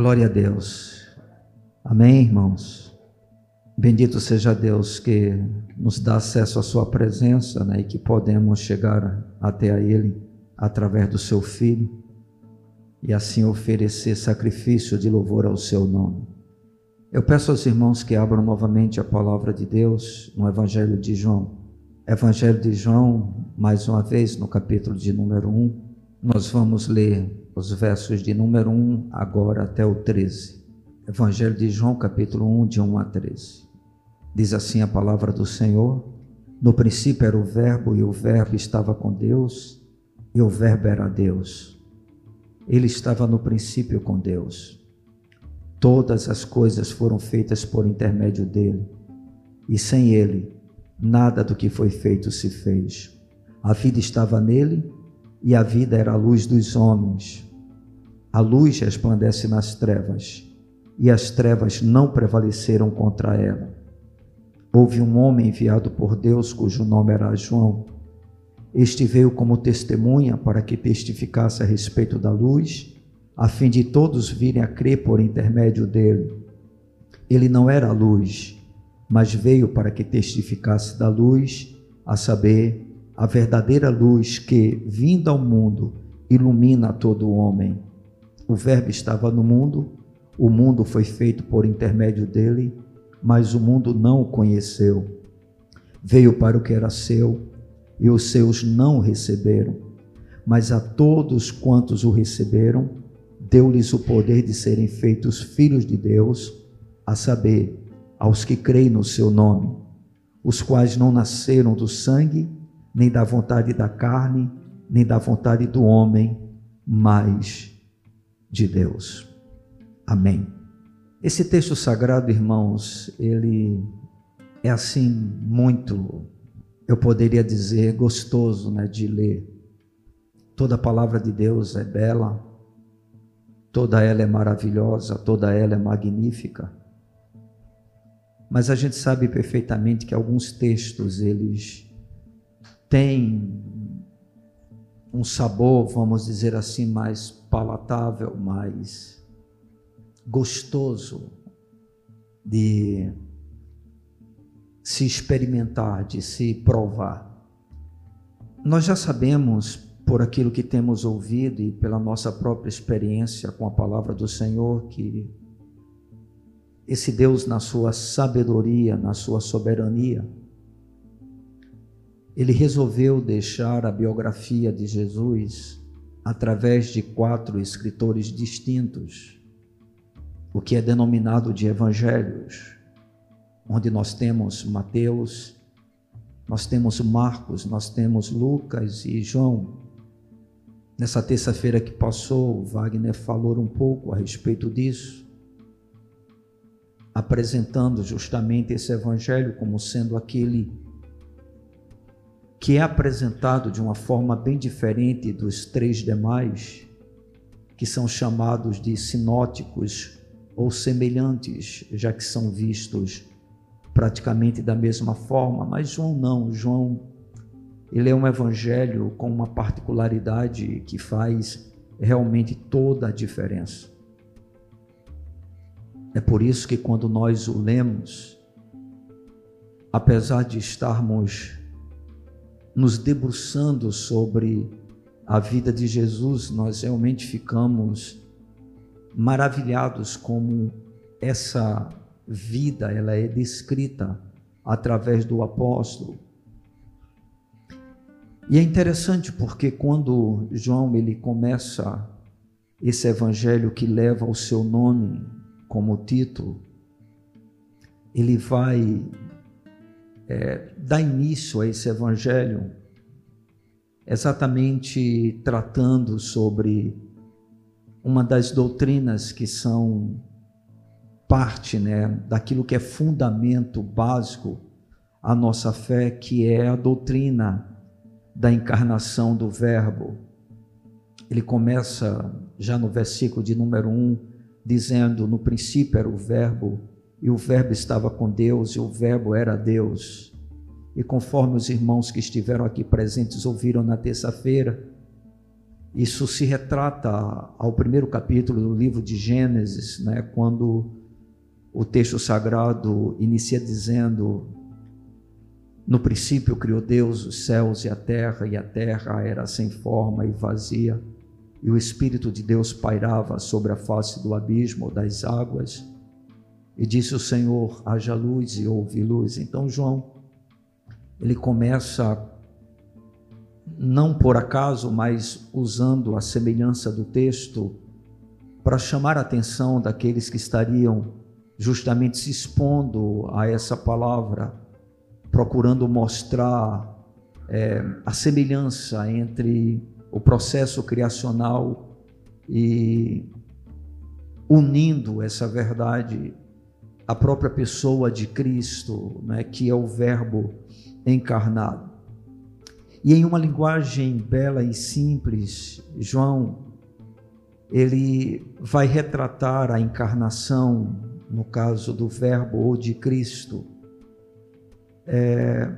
Glória a Deus. Amém, irmãos? Bendito seja Deus que nos dá acesso à Sua presença né, e que podemos chegar até a Ele através do Seu Filho e assim oferecer sacrifício de louvor ao Seu nome. Eu peço aos irmãos que abram novamente a palavra de Deus no Evangelho de João. Evangelho de João, mais uma vez, no capítulo de número 1, nós vamos ler os versos de número 1 agora até o 13. Evangelho de João, capítulo 1, de 1 a 13. Diz assim a palavra do Senhor: No princípio era o Verbo, e o Verbo estava com Deus, e o Verbo era Deus. Ele estava no princípio com Deus. Todas as coisas foram feitas por intermédio dele, e sem ele, nada do que foi feito se fez. A vida estava nele, e a vida era a luz dos homens. A luz resplandece nas trevas, e as trevas não prevaleceram contra ela. Houve um homem enviado por Deus, cujo nome era João. Este veio como testemunha para que testificasse a respeito da luz, a fim de todos virem a crer por intermédio dele. Ele não era a luz, mas veio para que testificasse da luz, a saber, a verdadeira luz que, vinda ao mundo, ilumina todo homem. O Verbo estava no mundo, o mundo foi feito por intermédio dele, mas o mundo não o conheceu. Veio para o que era seu, e os seus não o receberam. Mas a todos quantos o receberam, deu-lhes o poder de serem feitos filhos de Deus, a saber, aos que creem no seu nome, os quais não nasceram do sangue, nem da vontade da carne, nem da vontade do homem, mas de Deus. Amém. Esse texto sagrado, irmãos, ele é assim muito, eu poderia dizer, gostoso né, de ler. Toda a palavra de Deus é bela, toda ela é maravilhosa, toda ela é magnífica. Mas a gente sabe perfeitamente que alguns textos eles tem um sabor, vamos dizer assim, mais palatável, mais gostoso de se experimentar, de se provar. Nós já sabemos, por aquilo que temos ouvido e pela nossa própria experiência com a palavra do Senhor, que esse Deus, na sua sabedoria, na sua soberania, ele resolveu deixar a biografia de Jesus através de quatro escritores distintos, o que é denominado de evangelhos, onde nós temos Mateus, nós temos Marcos, nós temos Lucas e João. Nessa terça-feira que passou, Wagner falou um pouco a respeito disso, apresentando justamente esse evangelho como sendo aquele que é apresentado de uma forma bem diferente dos três demais, que são chamados de sinóticos ou semelhantes, já que são vistos praticamente da mesma forma, mas João não, João ele é um evangelho com uma particularidade que faz realmente toda a diferença. É por isso que quando nós o lemos, apesar de estarmos nos debruçando sobre a vida de Jesus, nós realmente ficamos maravilhados como essa vida ela é descrita através do apóstolo. E é interessante porque quando João ele começa esse evangelho que leva o seu nome como título, ele vai é, dá início a esse evangelho exatamente tratando sobre uma das doutrinas que são parte né, daquilo que é fundamento básico à nossa fé, que é a doutrina da encarnação do Verbo. Ele começa já no versículo de número 1, dizendo: No princípio era o Verbo, e o Verbo estava com Deus, e o Verbo era Deus. E conforme os irmãos que estiveram aqui presentes ouviram na terça-feira, Isso se retrata ao primeiro capítulo do livro de Gênesis, né, quando o texto sagrado inicia dizendo: No princípio criou Deus os céus e a terra, e a terra era sem forma e vazia, e o Espírito de Deus pairava sobre a face do abismo das águas. E disse o Senhor: haja luz e houve luz. Então João, ele começa, não por acaso, mas usando a semelhança do texto, para chamar a atenção daqueles que estariam justamente se expondo a essa palavra, procurando mostrar é, a semelhança entre o processo criacional e unindo essa verdade a própria pessoa de Cristo, né, que é o Verbo encarnado. E em uma linguagem bela e simples, João ele vai retratar a encarnação, no caso do Verbo ou de Cristo, é,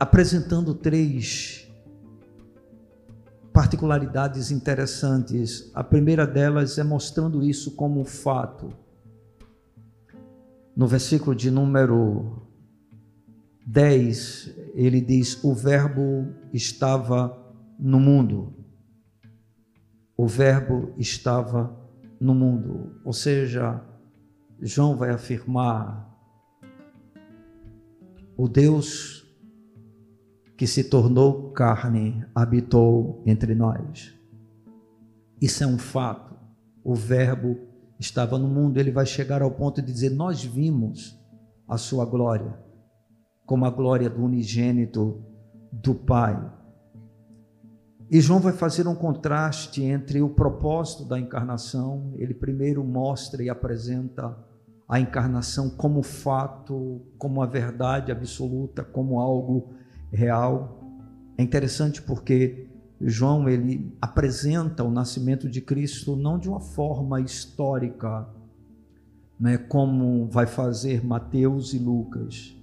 apresentando três particularidades interessantes. A primeira delas é mostrando isso como um fato no versículo de número 10, ele diz: O Verbo estava no mundo. O Verbo estava no mundo. Ou seja, João vai afirmar: o Deus que se tornou carne habitou entre nós. Isso é um fato. O Verbo estava no mundo, ele vai chegar ao ponto de dizer: Nós vimos a sua glória, como a glória do unigênito do Pai. E João vai fazer um contraste entre o propósito da encarnação, ele primeiro mostra e apresenta a encarnação como fato, como a verdade absoluta, como algo real. É interessante porque João ele apresenta o nascimento de Cristo não de uma forma histórica, né, como vai fazer Mateus e Lucas.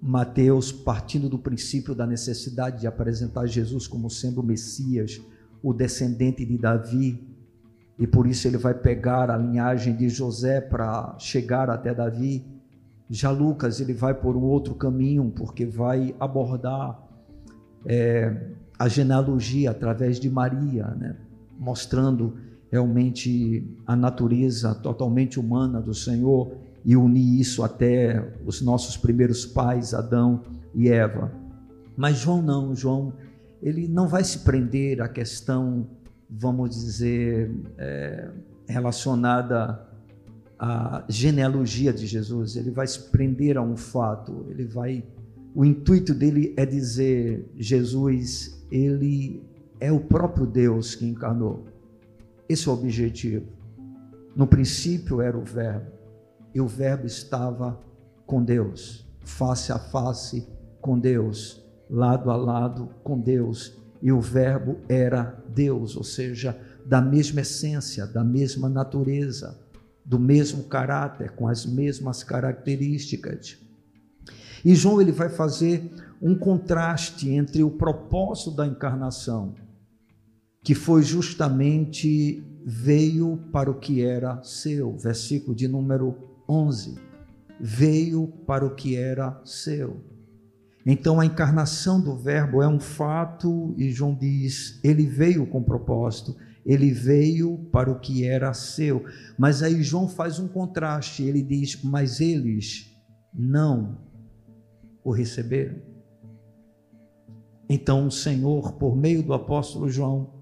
Mateus partindo do princípio da necessidade de apresentar Jesus como sendo o Messias, o descendente de Davi, e por isso ele vai pegar a linhagem de José para chegar até Davi. Já Lucas ele vai por um outro caminho, porque vai abordar é, a genealogia através de Maria, né? mostrando realmente a natureza totalmente humana do Senhor e unir isso até os nossos primeiros pais, Adão e Eva. Mas João não, João, ele não vai se prender à questão, vamos dizer, é, relacionada à genealogia de Jesus, ele vai se prender a um fato, ele vai o intuito dele é dizer: Jesus, ele é o próprio Deus que encarnou. Esse é o objetivo. No princípio era o Verbo, e o Verbo estava com Deus, face a face com Deus, lado a lado com Deus, e o Verbo era Deus, ou seja, da mesma essência, da mesma natureza, do mesmo caráter, com as mesmas características. E João ele vai fazer um contraste entre o propósito da encarnação, que foi justamente veio para o que era seu, versículo de número 11. Veio para o que era seu. Então a encarnação do Verbo é um fato, e João diz: ele veio com propósito, ele veio para o que era seu. Mas aí João faz um contraste, ele diz: mas eles não o receberam. Então o Senhor, por meio do apóstolo João,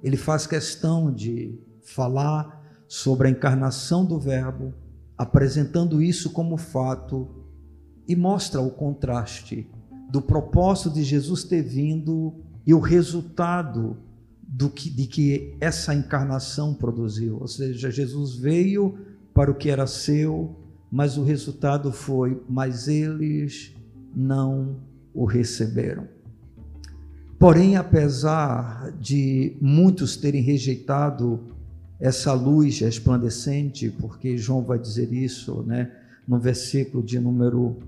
ele faz questão de falar sobre a encarnação do Verbo, apresentando isso como fato e mostra o contraste do propósito de Jesus ter vindo e o resultado do que, de que essa encarnação produziu. Ou seja, Jesus veio para o que era seu, mas o resultado foi: mas eles não o receberam. Porém, apesar de muitos terem rejeitado essa luz resplandecente, porque João vai dizer isso, né, no versículo de número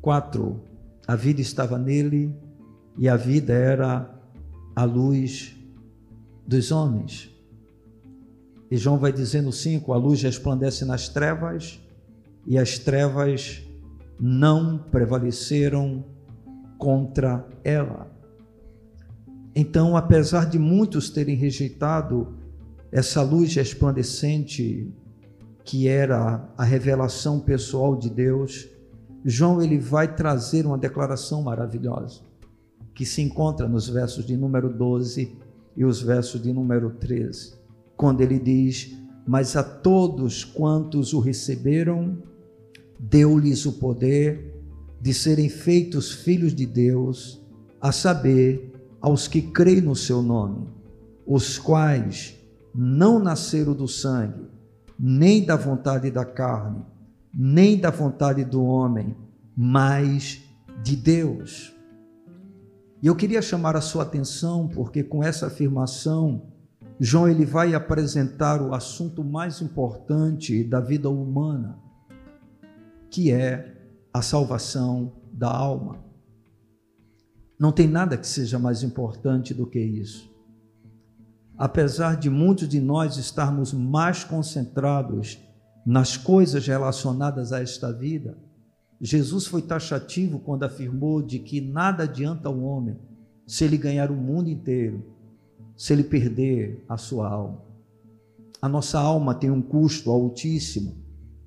4, a vida estava nele e a vida era a luz dos homens. E João vai dizer no 5: a luz resplandece nas trevas, e as trevas não prevaleceram contra ela. Então, apesar de muitos terem rejeitado essa luz resplandecente que era a revelação pessoal de Deus, João ele vai trazer uma declaração maravilhosa, que se encontra nos versos de número 12 e os versos de número 13, quando ele diz: Mas a todos quantos o receberam, deu-lhes o poder de serem feitos filhos de Deus, a saber, aos que creem no seu nome, os quais não nasceram do sangue, nem da vontade da carne, nem da vontade do homem, mas de Deus. E eu queria chamar a sua atenção porque com essa afirmação, João ele vai apresentar o assunto mais importante da vida humana, que é a salvação da alma. Não tem nada que seja mais importante do que isso apesar de muitos de nós estarmos mais concentrados nas coisas relacionadas a esta vida, Jesus foi taxativo quando afirmou de que nada adianta ao homem se ele ganhar o mundo inteiro, se ele perder a sua alma. A nossa alma tem um custo altíssimo,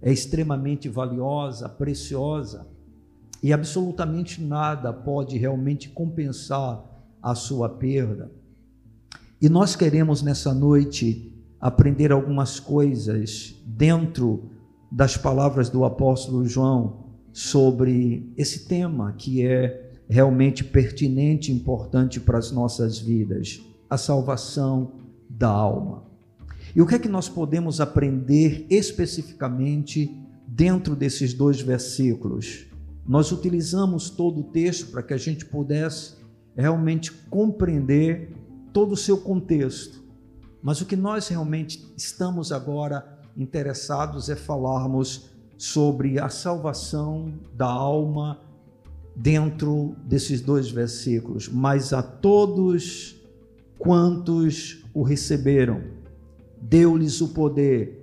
é extremamente valiosa, preciosa, e absolutamente nada pode realmente compensar a sua perda. E nós queremos nessa noite aprender algumas coisas dentro das palavras do apóstolo João sobre esse tema que é realmente pertinente e importante para as nossas vidas, a salvação da alma. E o que é que nós podemos aprender especificamente dentro desses dois versículos? Nós utilizamos todo o texto para que a gente pudesse realmente compreender todo o seu contexto. Mas o que nós realmente estamos agora interessados é falarmos sobre a salvação da alma dentro desses dois versículos. Mas a todos quantos o receberam, deu-lhes o poder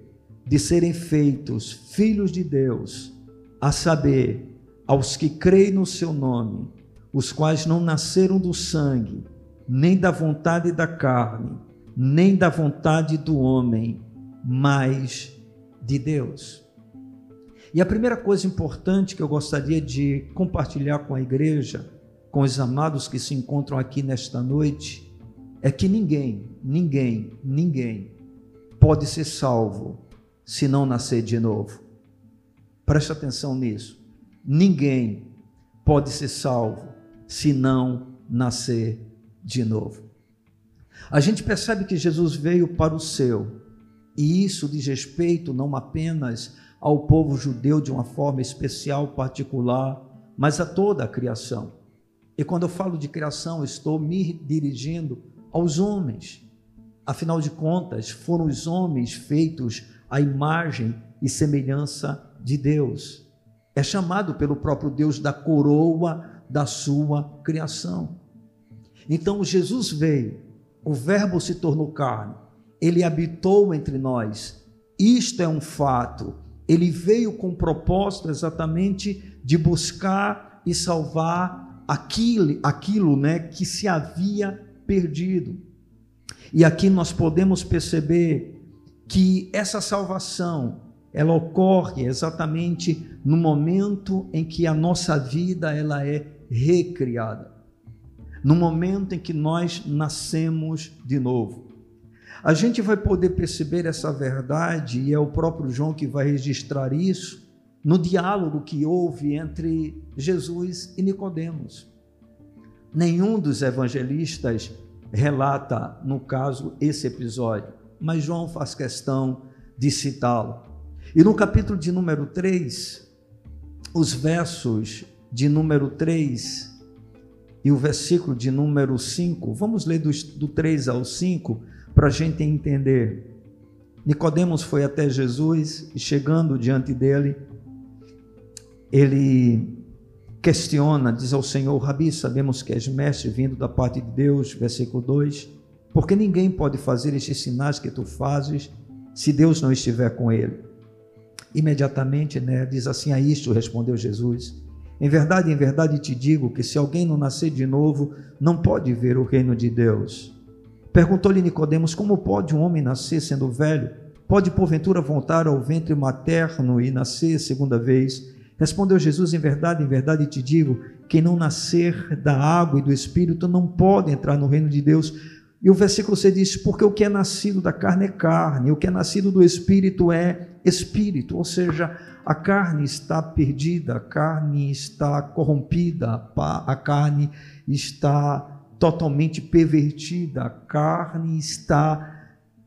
de serem feitos filhos de Deus, a saber, aos que creem no seu nome, os quais não nasceram do sangue, nem da vontade da carne, nem da vontade do homem, mas de Deus. E a primeira coisa importante que eu gostaria de compartilhar com a igreja, com os amados que se encontram aqui nesta noite, é que ninguém, ninguém, ninguém pode ser salvo se não nascer de novo. Preste atenção nisso. Ninguém pode ser salvo se não nascer de novo. A gente percebe que Jesus veio para o seu, e isso diz respeito não apenas ao povo judeu de uma forma especial, particular, mas a toda a criação. E quando eu falo de criação, estou me dirigindo aos homens. Afinal de contas, foram os homens feitos à imagem e semelhança de Deus. É chamado pelo próprio Deus da coroa da sua criação. Então Jesus veio, o Verbo se tornou carne, ele habitou entre nós. Isto é um fato. Ele veio com propósito exatamente de buscar e salvar aquilo, aquilo né, que se havia perdido. E aqui nós podemos perceber que essa salvação ela ocorre exatamente no momento em que a nossa vida ela é recriada no momento em que nós nascemos de novo. A gente vai poder perceber essa verdade, e é o próprio João que vai registrar isso, no diálogo que houve entre Jesus e Nicodemos. Nenhum dos evangelistas relata, no caso, esse episódio, mas João faz questão de citá-lo. E no capítulo de número 3, os versos de número 3 e o versículo de número 5, vamos ler do, do 3 ao 5 para a gente entender. Nicodemos foi até Jesus e chegando diante dele, ele questiona, diz ao Senhor: Rabi, sabemos que és mestre vindo da parte de Deus, versículo 2, porque ninguém pode fazer estes sinais que tu fazes se Deus não estiver com ele. Imediatamente, né, diz assim: A isto respondeu Jesus. Em verdade, em verdade te digo que se alguém não nascer de novo, não pode ver o reino de Deus. Perguntou-lhe Nicodemos: Como pode um homem nascer sendo velho? Pode porventura voltar ao ventre materno e nascer segunda vez? Respondeu Jesus: Em verdade, em verdade te digo: quem não nascer da água e do espírito não pode entrar no reino de Deus. E o versículo C diz: Porque o que é nascido da carne é carne, o que é nascido do espírito é espírito. Ou seja, a carne está perdida, a carne está corrompida, a carne está totalmente pervertida, a carne está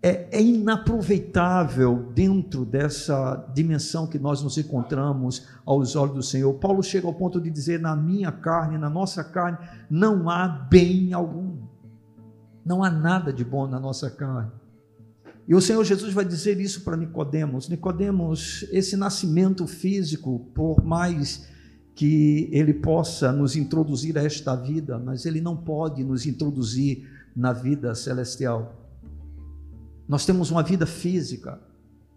é, é, inaproveitável dentro dessa dimensão que nós nos encontramos aos olhos do Senhor. Paulo chega ao ponto de dizer: na minha carne, na nossa carne, não há bem algum, não há nada de bom na nossa carne. E o Senhor Jesus vai dizer isso para Nicodemos. Nicodemos, esse nascimento físico, por mais que ele possa nos introduzir a esta vida, mas ele não pode nos introduzir na vida celestial. Nós temos uma vida física,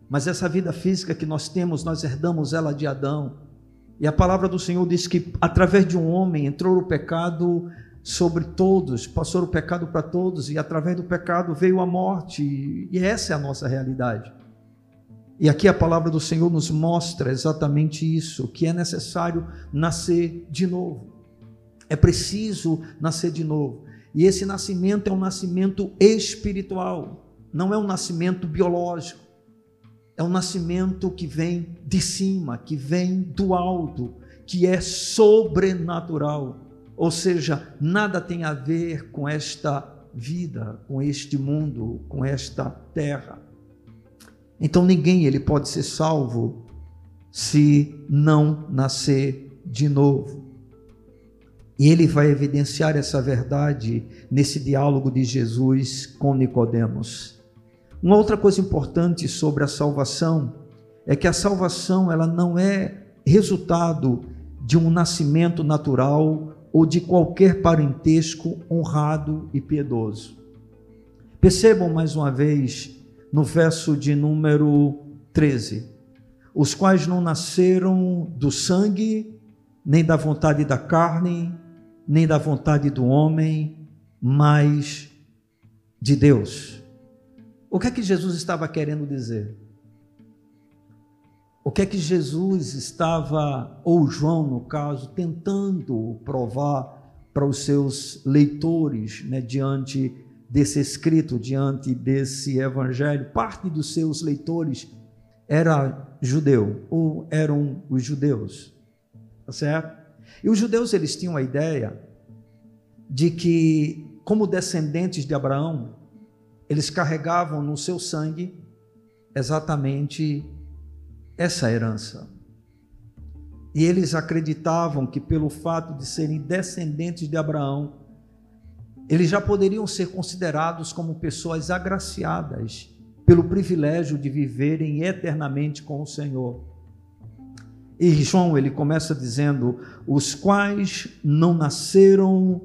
mas essa vida física que nós temos, nós herdamos ela de Adão. E a palavra do Senhor diz que através de um homem entrou o pecado sobre todos, passou o pecado para todos, e através do pecado veio a morte, e essa é a nossa realidade. E aqui a palavra do Senhor nos mostra exatamente isso, que é necessário nascer de novo. É preciso nascer de novo. E esse nascimento é um nascimento espiritual não é um nascimento biológico, é um nascimento que vem de cima, que vem do alto, que é sobrenatural. Ou seja, nada tem a ver com esta vida, com este mundo, com esta terra. Então ninguém ele pode ser salvo se não nascer de novo. E ele vai evidenciar essa verdade nesse diálogo de Jesus com Nicodemos. Uma outra coisa importante sobre a salvação é que a salvação ela não é resultado de um nascimento natural ou de qualquer parentesco honrado e piedoso. Percebam mais uma vez no verso de número 13: os quais não nasceram do sangue, nem da vontade da carne, nem da vontade do homem, mas de Deus. O que é que Jesus estava querendo dizer? O que é que Jesus estava, ou João no caso, tentando provar para os seus leitores, né, diante desse escrito, diante desse evangelho? Parte dos seus leitores era judeu, ou eram os judeus, tá certo? E os judeus eles tinham a ideia de que, como descendentes de Abraão, eles carregavam no seu sangue exatamente essa herança. E eles acreditavam que, pelo fato de serem descendentes de Abraão, eles já poderiam ser considerados como pessoas agraciadas pelo privilégio de viverem eternamente com o Senhor. E João ele começa dizendo: os quais não nasceram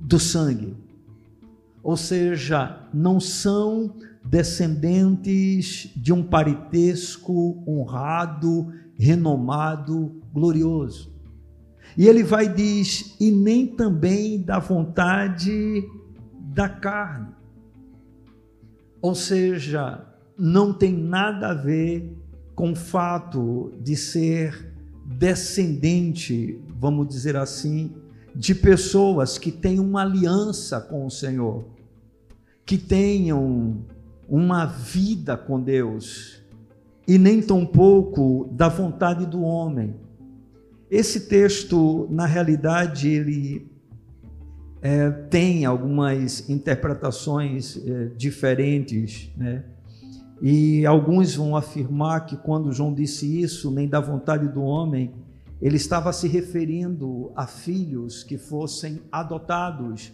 do sangue, ou seja, não são descendentes de um parentesco honrado, renomado, glorioso. E ele vai diz: e nem também da vontade da carne. Ou seja, não tem nada a ver com o fato de ser descendente, vamos dizer assim, de pessoas que têm uma aliança com o Senhor, que tenham uma vida com Deus e nem tampouco da vontade do homem. Esse texto, na realidade, ele é, tem algumas interpretações é, diferentes, né? E alguns vão afirmar que quando João disse isso, nem da vontade do homem, ele estava se referindo a filhos que fossem adotados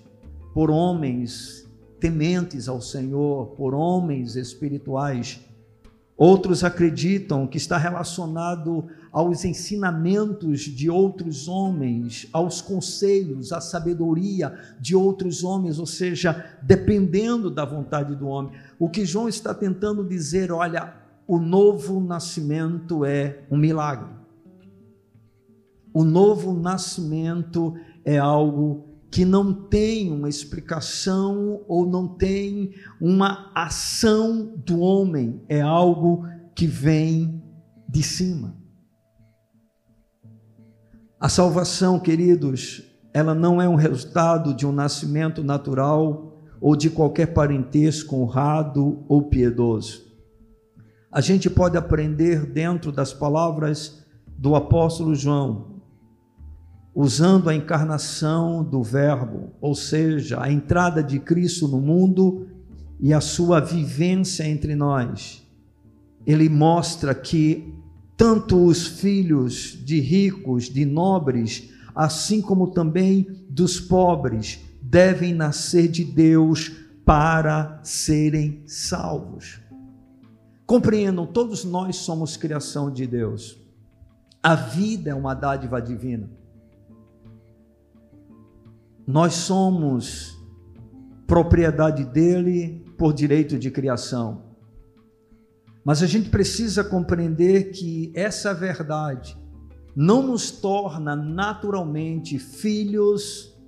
por homens tementes ao Senhor, por homens espirituais. Outros acreditam que está relacionado aos ensinamentos de outros homens, aos conselhos, à sabedoria de outros homens, ou seja, dependendo da vontade do homem. O que João está tentando dizer, olha, o novo nascimento é um milagre. O novo nascimento é algo que não tem uma explicação ou não tem uma ação do homem, é algo que vem de cima. A salvação, queridos, ela não é um resultado de um nascimento natural ou de qualquer parentesco honrado ou piedoso. A gente pode aprender dentro das palavras do apóstolo João, usando a encarnação do Verbo, ou seja, a entrada de Cristo no mundo e a sua vivência entre nós. Ele mostra que tanto os filhos de ricos, de nobres, assim como também dos pobres, devem nascer de Deus para serem salvos. Compreendam, todos nós somos criação de Deus. A vida é uma dádiva divina. Nós somos propriedade dele por direito de criação. Mas a gente precisa compreender que essa verdade não nos torna naturalmente filhos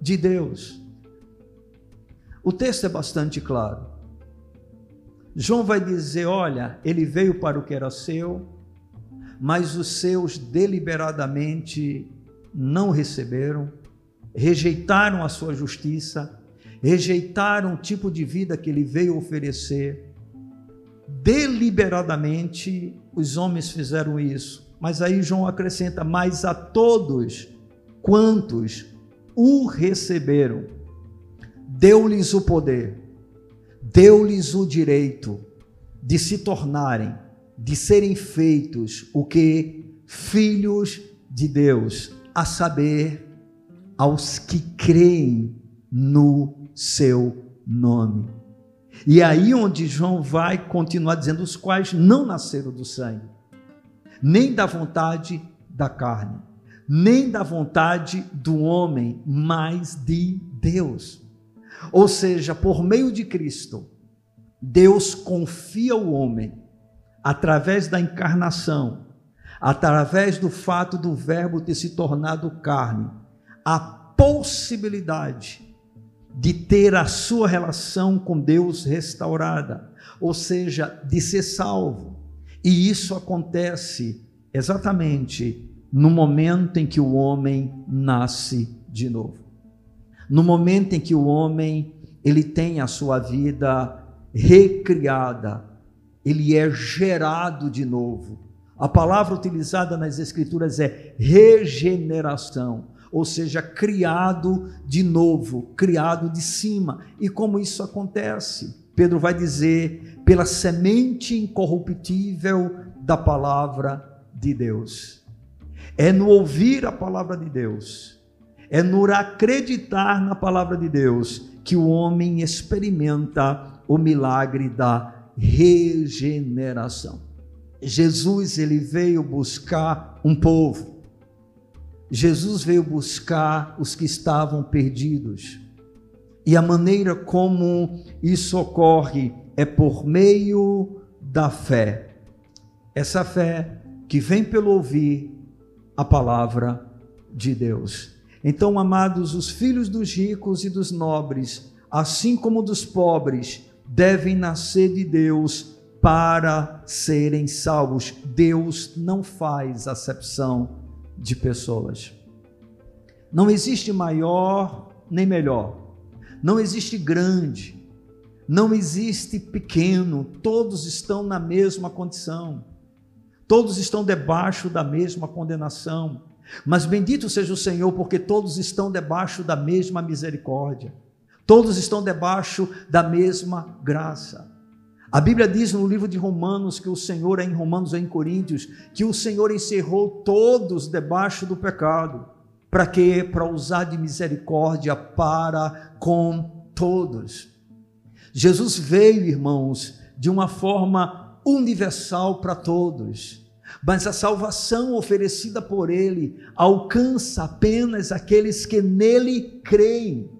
de Deus. O texto é bastante claro. João vai dizer: olha, ele veio para o que era seu, mas os seus deliberadamente não receberam rejeitaram a sua justiça, rejeitaram o tipo de vida que ele veio oferecer. Deliberadamente os homens fizeram isso. Mas aí João acrescenta: Mas a todos quantos o receberam, deu-lhes o poder, deu-lhes o direito de se tornarem, de serem feitos o que? Filhos de Deus, a saber, aos que creem no seu nome. E aí onde João vai continuar dizendo os quais não nasceram do sangue, nem da vontade da carne, nem da vontade do homem, mas de Deus. Ou seja, por meio de Cristo, Deus confia ao homem através da encarnação, através do fato do verbo ter se tornado carne, a possibilidade de ter a sua relação com Deus restaurada, ou seja, de ser salvo. E isso acontece exatamente no momento em que o homem nasce de novo. No momento em que o homem ele tem a sua vida recriada, ele é gerado de novo. A palavra utilizada nas escrituras é regeneração ou seja, criado de novo, criado de cima. E como isso acontece? Pedro vai dizer, pela semente incorruptível da palavra de Deus. É no ouvir a palavra de Deus, é no acreditar na palavra de Deus que o homem experimenta o milagre da regeneração. Jesus ele veio buscar um povo Jesus veio buscar os que estavam perdidos. E a maneira como isso ocorre é por meio da fé. Essa fé que vem pelo ouvir a palavra de Deus. Então, amados, os filhos dos ricos e dos nobres, assim como dos pobres, devem nascer de Deus para serem salvos. Deus não faz acepção de pessoas. Não existe maior nem melhor, não existe grande, não existe pequeno, todos estão na mesma condição, todos estão debaixo da mesma condenação. Mas bendito seja o Senhor, porque todos estão debaixo da mesma misericórdia, todos estão debaixo da mesma graça. A Bíblia diz no livro de Romanos que o Senhor, é em Romanos ou em Coríntios, que o Senhor encerrou todos debaixo do pecado. Para quê? Para usar de misericórdia para com todos. Jesus veio, irmãos, de uma forma universal para todos. Mas a salvação oferecida por ele alcança apenas aqueles que nele creem.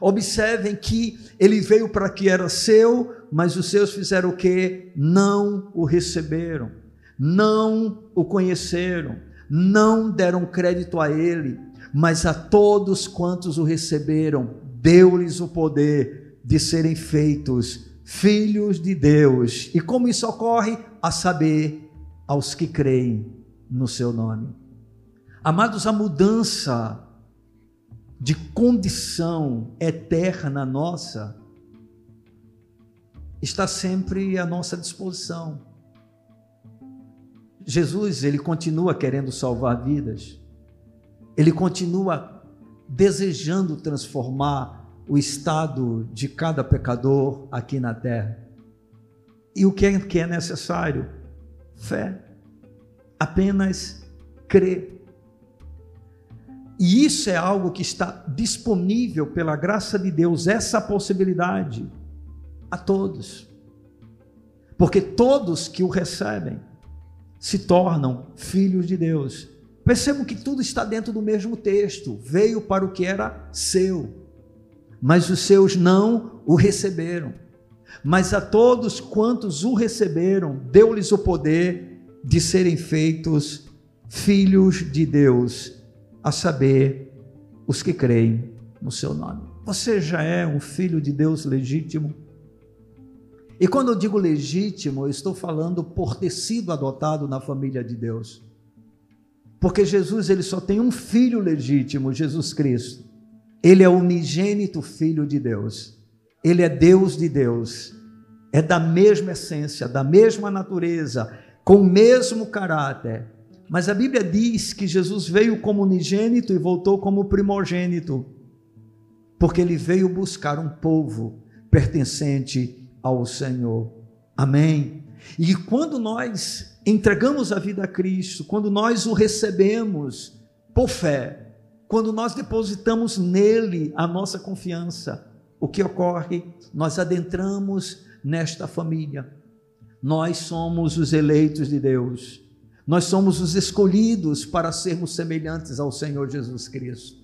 Observem que ele veio para que era seu, mas os seus fizeram o que? Não o receberam, não o conheceram, não deram crédito a ele, mas a todos quantos o receberam, deu-lhes o poder de serem feitos filhos de Deus. E como isso ocorre? A saber, aos que creem no seu nome. Amados, a mudança de condição eterna nossa está sempre à nossa disposição. Jesus, ele continua querendo salvar vidas. Ele continua desejando transformar o estado de cada pecador aqui na terra. E o que é, que é necessário? Fé. Apenas crer. E isso é algo que está disponível pela graça de Deus, essa possibilidade a todos. Porque todos que o recebem se tornam filhos de Deus. Percebam que tudo está dentro do mesmo texto. Veio para o que era seu mas os seus não o receberam. Mas a todos quantos o receberam, deu-lhes o poder de serem feitos filhos de Deus, a saber, os que creem no seu nome. Você já é um filho de Deus legítimo? E quando eu digo legítimo, eu estou falando por ter sido adotado na família de Deus. Porque Jesus ele só tem um filho legítimo, Jesus Cristo. Ele é o unigênito Filho de Deus. Ele é Deus de Deus. É da mesma essência, da mesma natureza, com o mesmo caráter. Mas a Bíblia diz que Jesus veio como unigênito e voltou como primogênito, porque ele veio buscar um povo pertencente ao Senhor. Amém. E quando nós entregamos a vida a Cristo, quando nós o recebemos por fé, quando nós depositamos nele a nossa confiança, o que ocorre? Nós adentramos nesta família. Nós somos os eleitos de Deus. Nós somos os escolhidos para sermos semelhantes ao Senhor Jesus Cristo.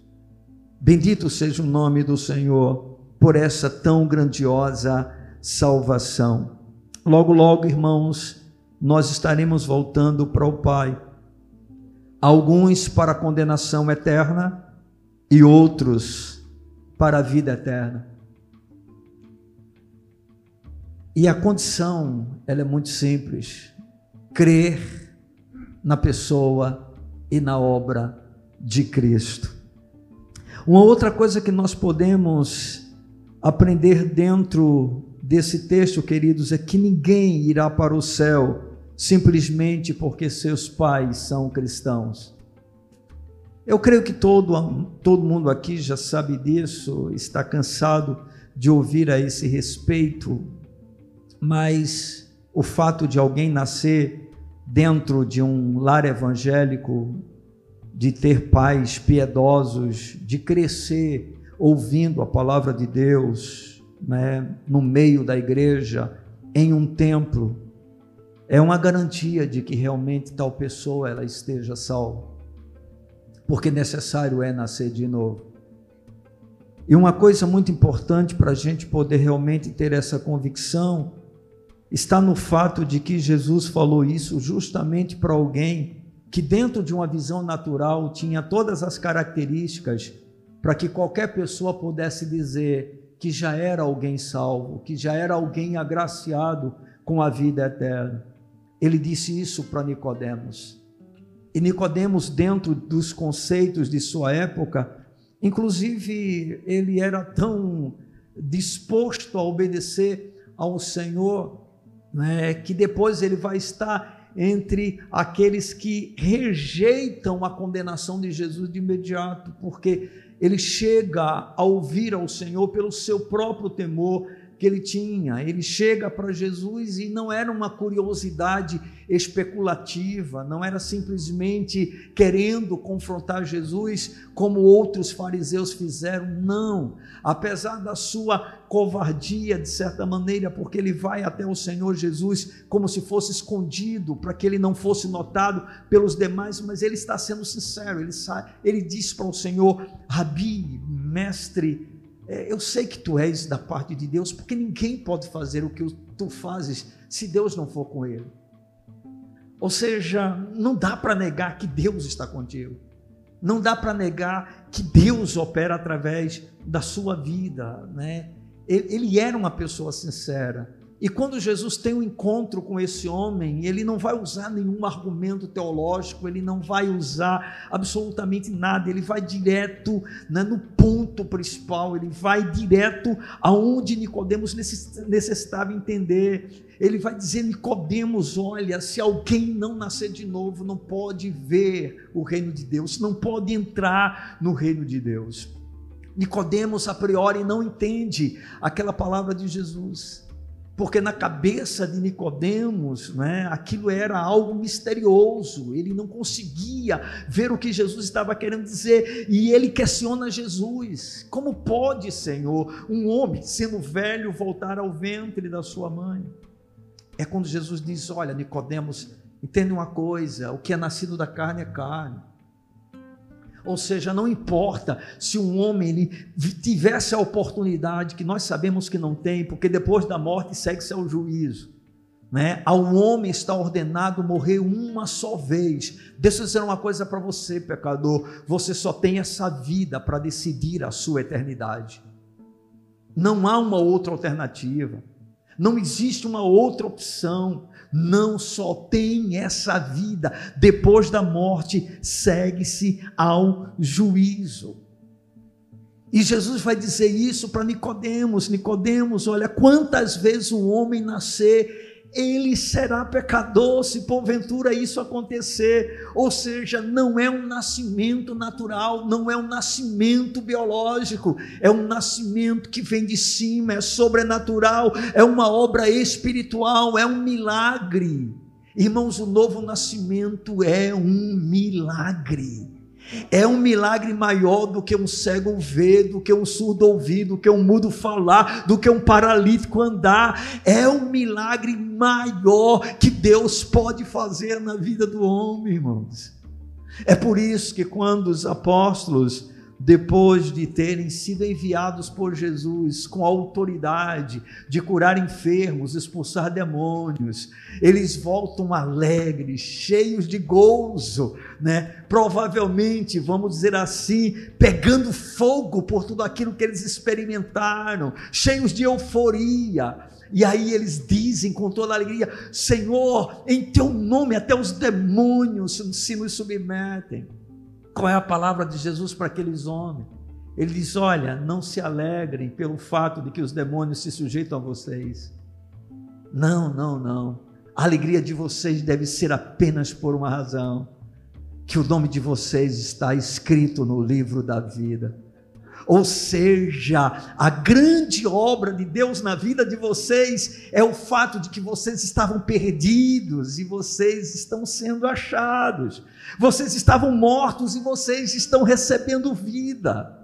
Bendito seja o nome do Senhor por essa tão grandiosa salvação. Logo, logo, irmãos, nós estaremos voltando para o Pai alguns para a condenação eterna e outros para a vida eterna. E a condição, ela é muito simples: crer na pessoa e na obra de Cristo. Uma outra coisa que nós podemos aprender dentro desse texto, queridos, é que ninguém irá para o céu simplesmente porque seus pais são cristãos. Eu creio que todo, todo mundo aqui já sabe disso, está cansado de ouvir a esse respeito, mas o fato de alguém nascer dentro de um lar evangélico, de ter pais piedosos, de crescer ouvindo a palavra de Deus, né, no meio da igreja, em um templo, é uma garantia de que realmente tal pessoa ela esteja salva. Porque necessário é nascer de novo. E uma coisa muito importante para a gente poder realmente ter essa convicção está no fato de que Jesus falou isso justamente para alguém que, dentro de uma visão natural, tinha todas as características para que qualquer pessoa pudesse dizer que já era alguém salvo, que já era alguém agraciado com a vida eterna. Ele disse isso para Nicodemos. E Nicodemos, dentro dos conceitos de sua época, inclusive ele era tão disposto a obedecer ao Senhor, né, que depois ele vai estar entre aqueles que rejeitam a condenação de Jesus de imediato, porque ele chega a ouvir ao Senhor pelo seu próprio temor, que ele tinha. Ele chega para Jesus e não era uma curiosidade especulativa, não era simplesmente querendo confrontar Jesus como outros fariseus fizeram, não. Apesar da sua covardia, de certa maneira, porque ele vai até o Senhor Jesus como se fosse escondido, para que ele não fosse notado pelos demais, mas ele está sendo sincero, ele, ele diz para o Senhor: Rabi, mestre, eu sei que tu és da parte de Deus, porque ninguém pode fazer o que tu fazes se Deus não for com ele. Ou seja, não dá para negar que Deus está contigo. Não dá para negar que Deus opera através da sua vida, né? Ele era uma pessoa sincera. E quando Jesus tem um encontro com esse homem, ele não vai usar nenhum argumento teológico, ele não vai usar absolutamente nada, ele vai direto né, no ponto principal, ele vai direto aonde Nicodemos necessitava entender. Ele vai dizer: Nicodemos, olha, se alguém não nascer de novo, não pode ver o reino de Deus, não pode entrar no reino de Deus. Nicodemos a priori não entende aquela palavra de Jesus porque na cabeça de Nicodemos, né, aquilo era algo misterioso. Ele não conseguia ver o que Jesus estava querendo dizer e ele questiona Jesus: Como pode, Senhor, um homem sendo velho voltar ao ventre da sua mãe? É quando Jesus diz: Olha, Nicodemos, entende uma coisa, o que é nascido da carne é carne ou seja, não importa se um homem ele tivesse a oportunidade, que nós sabemos que não tem, porque depois da morte segue-se ao juízo. Né? Ao homem está ordenado morrer uma só vez. Deixa eu dizer uma coisa para você, pecador: você só tem essa vida para decidir a sua eternidade. Não há uma outra alternativa, não existe uma outra opção não só tem essa vida, depois da morte segue-se ao juízo. E Jesus vai dizer isso para Nicodemos, Nicodemos, olha quantas vezes um homem nascer ele será pecador se porventura isso acontecer. Ou seja, não é um nascimento natural, não é um nascimento biológico, é um nascimento que vem de cima, é sobrenatural, é uma obra espiritual, é um milagre. Irmãos, o novo nascimento é um milagre. É um milagre maior do que um cego ver, do que um surdo ouvir, do que um mudo falar, do que um paralítico andar. É um milagre maior que Deus pode fazer na vida do homem, irmãos. É por isso que quando os apóstolos depois de terem sido enviados por Jesus com a autoridade de curar enfermos, expulsar demônios, eles voltam alegres, cheios de gozo, né? Provavelmente, vamos dizer assim, pegando fogo por tudo aquilo que eles experimentaram, cheios de euforia. E aí eles dizem com toda alegria: Senhor, em teu nome até os demônios se nos submetem. Qual é a palavra de Jesus para aqueles homens? Ele diz: Olha, não se alegrem pelo fato de que os demônios se sujeitam a vocês. Não, não, não. A alegria de vocês deve ser apenas por uma razão: que o nome de vocês está escrito no livro da vida. Ou seja, a grande obra de Deus na vida de vocês é o fato de que vocês estavam perdidos e vocês estão sendo achados. Vocês estavam mortos e vocês estão recebendo vida.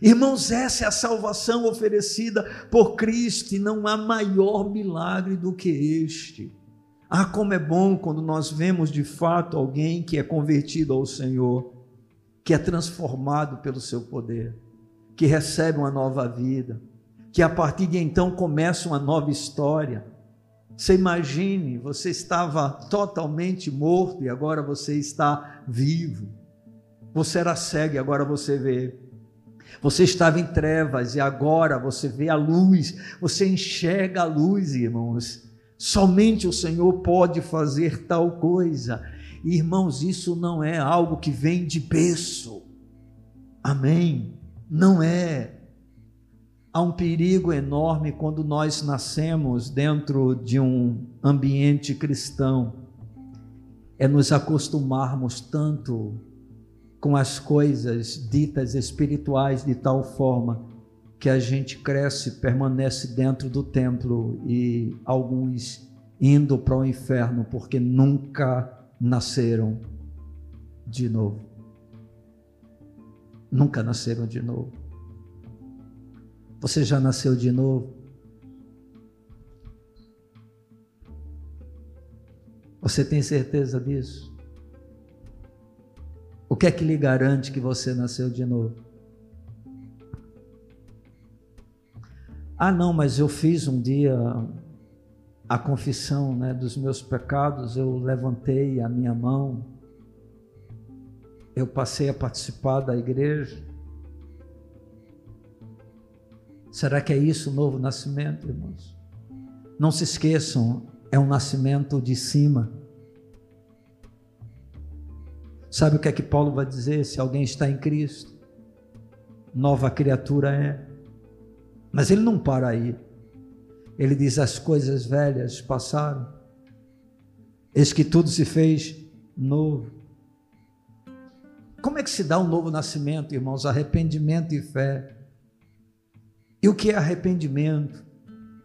Irmãos, essa é a salvação oferecida por Cristo e não há maior milagre do que este. Ah, como é bom quando nós vemos de fato alguém que é convertido ao Senhor que é transformado pelo seu poder, que recebe uma nova vida, que a partir de então começa uma nova história. Você imagine, você estava totalmente morto e agora você está vivo. Você era cego e agora você vê. Você estava em trevas e agora você vê a luz, você enxerga a luz, irmãos. Somente o Senhor pode fazer tal coisa. Irmãos, isso não é algo que vem de berço. Amém? Não é. Há um perigo enorme quando nós nascemos dentro de um ambiente cristão. É nos acostumarmos tanto com as coisas ditas espirituais de tal forma que a gente cresce, permanece dentro do templo e alguns indo para o inferno porque nunca nasceram de novo. Nunca nasceram de novo. Você já nasceu de novo? Você tem certeza disso? O que é que lhe garante que você nasceu de novo? Ah, não, mas eu fiz um dia a confissão né, dos meus pecados, eu levantei a minha mão, eu passei a participar da igreja. Será que é isso o novo nascimento, irmãos? Não se esqueçam, é um nascimento de cima. Sabe o que é que Paulo vai dizer se alguém está em Cristo? Nova criatura é. Mas ele não para aí. Ele diz: as coisas velhas passaram, eis que tudo se fez novo. Como é que se dá um novo nascimento, irmãos? Arrependimento e fé. E o que é arrependimento?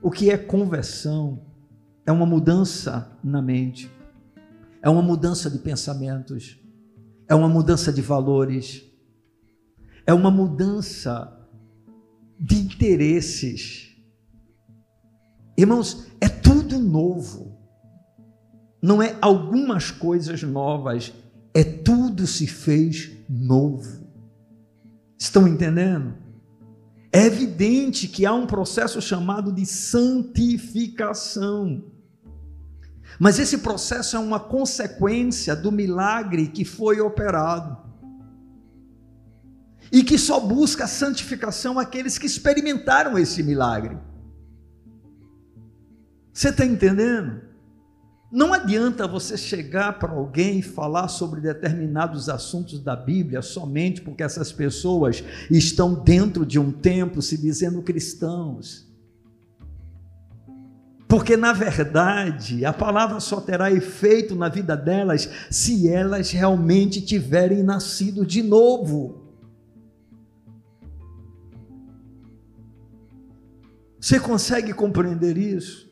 O que é conversão? É uma mudança na mente, é uma mudança de pensamentos, é uma mudança de valores, é uma mudança de interesses Irmãos, é tudo novo. Não é algumas coisas novas, é tudo se fez novo. Estão entendendo? É evidente que há um processo chamado de santificação. Mas esse processo é uma consequência do milagre que foi operado. E que só busca santificação aqueles que experimentaram esse milagre. Você está entendendo? Não adianta você chegar para alguém e falar sobre determinados assuntos da Bíblia somente porque essas pessoas estão dentro de um templo se dizendo cristãos. Porque, na verdade, a palavra só terá efeito na vida delas se elas realmente tiverem nascido de novo. Você consegue compreender isso?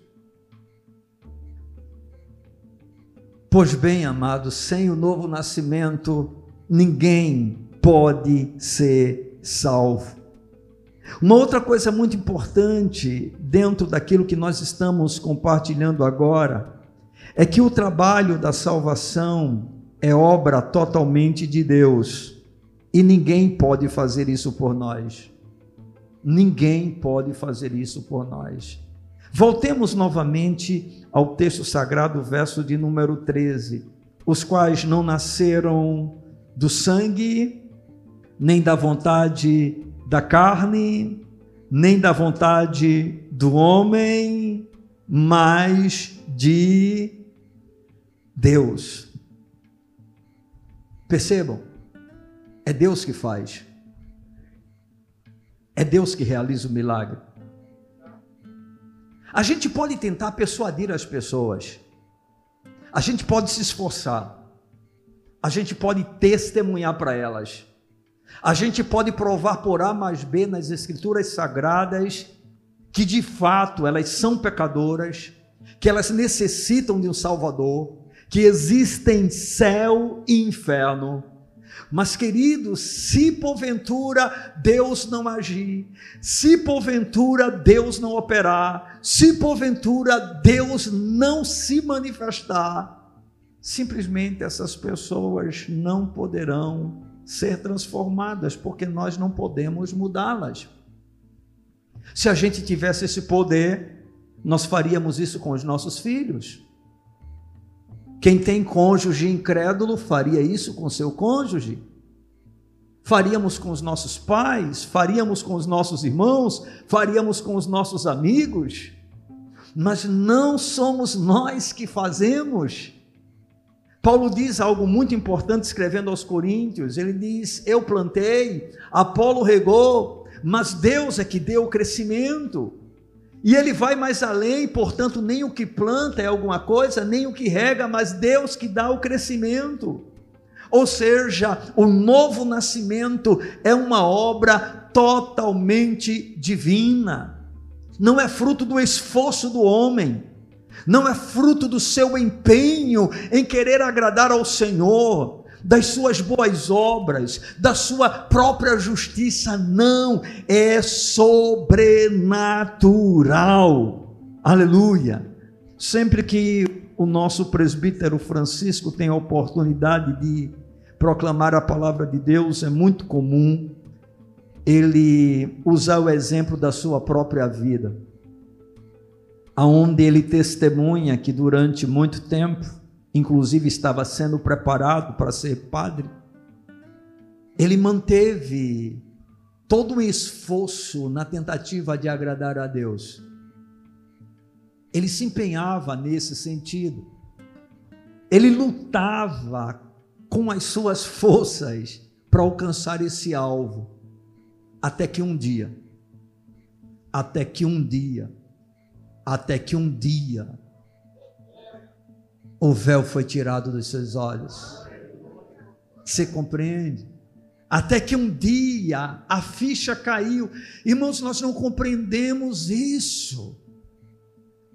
Pois bem, amados, sem o novo nascimento, ninguém pode ser salvo. Uma outra coisa muito importante dentro daquilo que nós estamos compartilhando agora é que o trabalho da salvação é obra totalmente de Deus e ninguém pode fazer isso por nós. Ninguém pode fazer isso por nós. Voltemos novamente ao texto sagrado, verso de número 13: os quais não nasceram do sangue, nem da vontade da carne, nem da vontade do homem, mas de Deus. Percebam, é Deus que faz, é Deus que realiza o milagre. A gente pode tentar persuadir as pessoas, a gente pode se esforçar, a gente pode testemunhar para elas, a gente pode provar por A mais B nas Escrituras Sagradas que de fato elas são pecadoras, que elas necessitam de um Salvador, que existem céu e inferno mas, queridos, se porventura Deus não agir, se porventura Deus não operar, se porventura Deus não se manifestar, simplesmente essas pessoas não poderão ser transformadas, porque nós não podemos mudá-las. Se a gente tivesse esse poder, nós faríamos isso com os nossos filhos. Quem tem cônjuge incrédulo faria isso com seu cônjuge. Faríamos com os nossos pais, faríamos com os nossos irmãos, faríamos com os nossos amigos. Mas não somos nós que fazemos. Paulo diz algo muito importante escrevendo aos Coríntios. Ele diz: Eu plantei, Apolo regou, mas Deus é que deu o crescimento. E ele vai mais além, portanto, nem o que planta é alguma coisa, nem o que rega, mas Deus que dá o crescimento. Ou seja, o novo nascimento é uma obra totalmente divina. Não é fruto do esforço do homem, não é fruto do seu empenho em querer agradar ao Senhor, das suas boas obras, da sua própria justiça, não, é sobrenatural. Aleluia. Sempre que o nosso presbítero Francisco tem a oportunidade de proclamar a palavra de Deus, é muito comum ele usar o exemplo da sua própria vida, aonde ele testemunha que durante muito tempo, inclusive estava sendo preparado para ser padre, ele manteve todo um esforço na tentativa de agradar a Deus. Ele se empenhava nesse sentido. Ele lutava com as suas forças para alcançar esse alvo. Até que um dia, até que um dia, até que um dia, o véu foi tirado dos seus olhos. Você compreende? Até que um dia a ficha caiu. Irmãos, nós não compreendemos isso.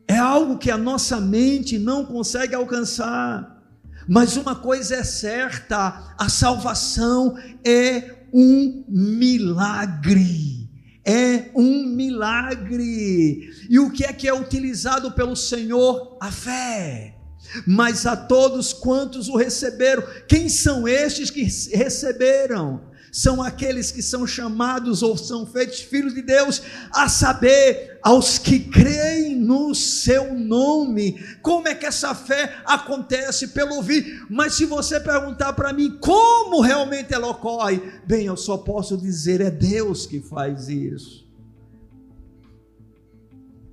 É algo que a nossa mente não consegue alcançar. Mas uma coisa é certa: a salvação é um milagre. É um milagre. E o que é que é utilizado pelo Senhor? A fé. Mas a todos quantos o receberam, quem são estes que receberam? são aqueles que são chamados ou são feitos filhos de Deus, a saber, aos que creem no seu nome. Como é que essa fé acontece? Pelo ouvir. Mas se você perguntar para mim como realmente ela ocorre, bem, eu só posso dizer: é Deus que faz isso.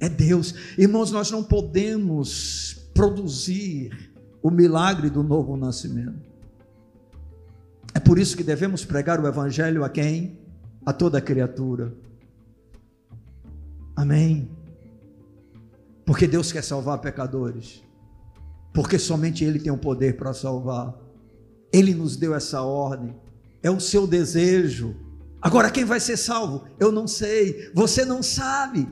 É Deus. Irmãos, nós não podemos produzir o milagre do novo nascimento. É por isso que devemos pregar o Evangelho a quem? A toda criatura. Amém. Porque Deus quer salvar pecadores. Porque somente Ele tem o poder para salvar. Ele nos deu essa ordem. É o seu desejo. Agora, quem vai ser salvo? Eu não sei. Você não sabe.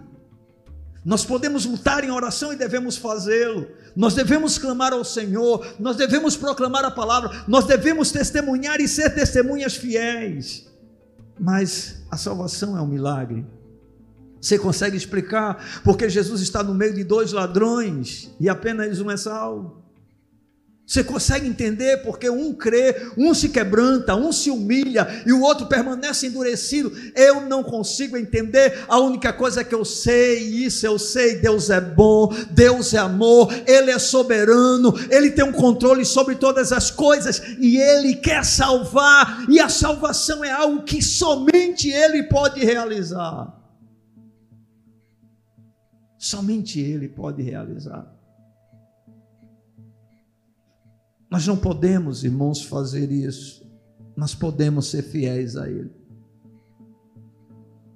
Nós podemos lutar em oração e devemos fazê-lo. Nós devemos clamar ao Senhor, nós devemos proclamar a palavra, nós devemos testemunhar e ser testemunhas fiéis. Mas a salvação é um milagre. Você consegue explicar porque Jesus está no meio de dois ladrões e apenas um é salvo? Você consegue entender porque um crê, um se quebranta, um se humilha e o outro permanece endurecido? Eu não consigo entender. A única coisa que eu sei, isso eu sei: Deus é bom, Deus é amor, Ele é soberano, Ele tem um controle sobre todas as coisas e Ele quer salvar. E a salvação é algo que somente Ele pode realizar. Somente Ele pode realizar. Nós não podemos, irmãos, fazer isso. Nós podemos ser fiéis a Ele.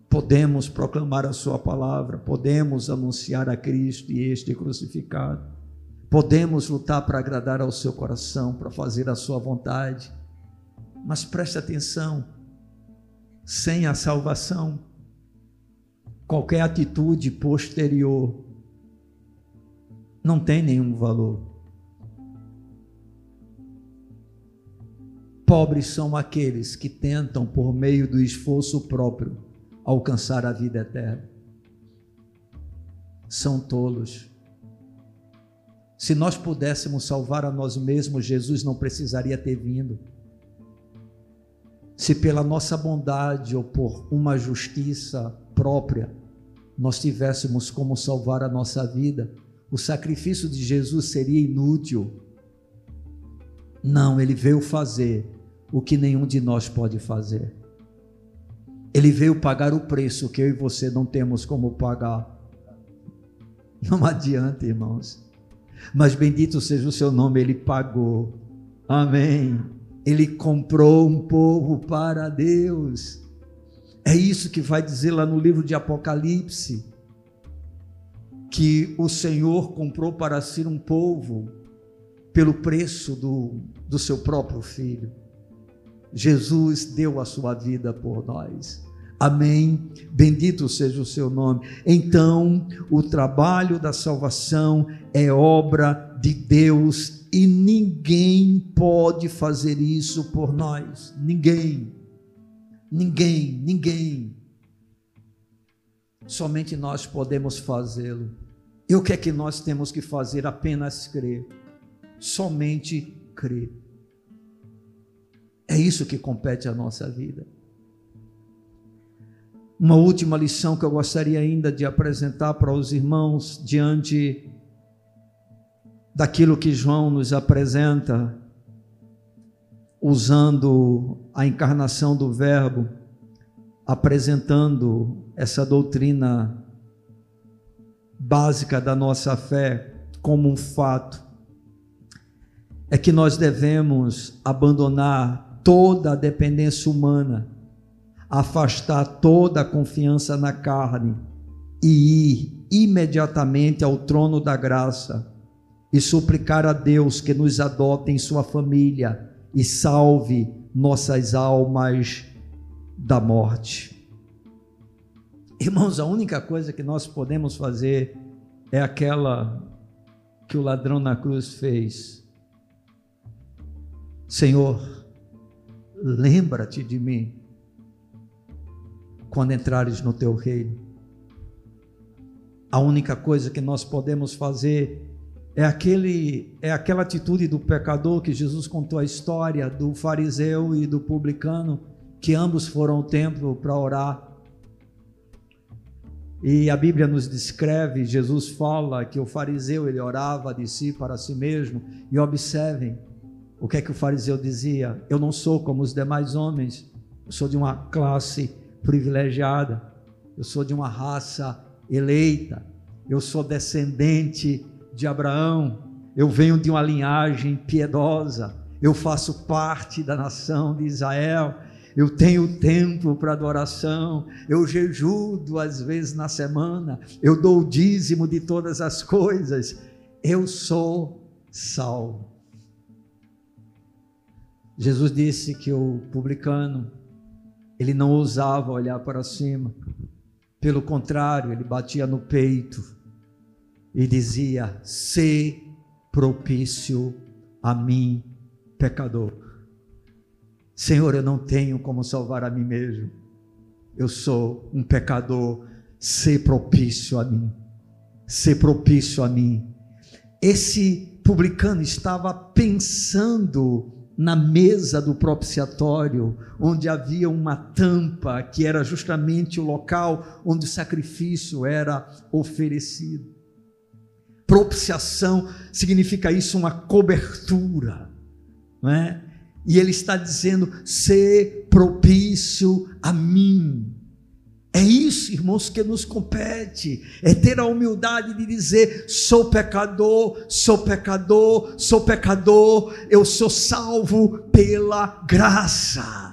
Podemos proclamar a Sua palavra, podemos anunciar a Cristo e este crucificado. Podemos lutar para agradar ao seu coração, para fazer a sua vontade. Mas preste atenção: sem a salvação, qualquer atitude posterior não tem nenhum valor. Pobres são aqueles que tentam, por meio do esforço próprio, alcançar a vida eterna. São tolos. Se nós pudéssemos salvar a nós mesmos, Jesus não precisaria ter vindo. Se pela nossa bondade ou por uma justiça própria nós tivéssemos como salvar a nossa vida, o sacrifício de Jesus seria inútil. Não, ele veio fazer o que nenhum de nós pode fazer. Ele veio pagar o preço que eu e você não temos como pagar. Não adianta, irmãos. Mas bendito seja o seu nome, ele pagou. Amém. Ele comprou um povo para Deus. É isso que vai dizer lá no livro de Apocalipse. Que o Senhor comprou para si um povo pelo preço do, do seu próprio filho. Jesus deu a sua vida por nós. Amém. Bendito seja o seu nome. Então, o trabalho da salvação é obra de Deus e ninguém pode fazer isso por nós. Ninguém. Ninguém, ninguém. Somente nós podemos fazê-lo. E o que é que nós temos que fazer? Apenas crer. Somente crer. É isso que compete à nossa vida. Uma última lição que eu gostaria ainda de apresentar para os irmãos diante daquilo que João nos apresenta, usando a encarnação do Verbo, apresentando essa doutrina básica da nossa fé como um fato, é que nós devemos abandonar toda a dependência humana afastar toda a confiança na carne e ir imediatamente ao trono da graça e suplicar a Deus que nos adote em sua família e salve nossas almas da morte. Irmãos, a única coisa que nós podemos fazer é aquela que o ladrão na cruz fez. Senhor, lembra-te de mim quando entrares no teu reino. A única coisa que nós podemos fazer é aquele é aquela atitude do pecador que Jesus contou a história do fariseu e do publicano, que ambos foram ao templo para orar. E a Bíblia nos descreve, Jesus fala que o fariseu ele orava de si para si mesmo, e observem o que é que o fariseu dizia: Eu não sou como os demais homens, eu sou de uma classe privilegiada, eu sou de uma raça eleita, eu sou descendente de Abraão, eu venho de uma linhagem piedosa, eu faço parte da nação de Israel, eu tenho tempo para adoração, eu jejuo duas vezes na semana, eu dou o dízimo de todas as coisas, eu sou salvo. Jesus disse que o publicano ele não ousava olhar para cima. Pelo contrário, ele batia no peito e dizia: "Se propício a mim, pecador". Senhor, eu não tenho como salvar a mim mesmo. Eu sou um pecador. Se propício a mim. Se propício a mim. Esse publicano estava pensando na mesa do propiciatório, onde havia uma tampa que era justamente o local onde o sacrifício era oferecido. Propiciação significa isso, uma cobertura, não é? E ele está dizendo: ser propício a mim. É isso, irmãos, que nos compete, é ter a humildade de dizer: sou pecador, sou pecador, sou pecador, eu sou salvo pela graça.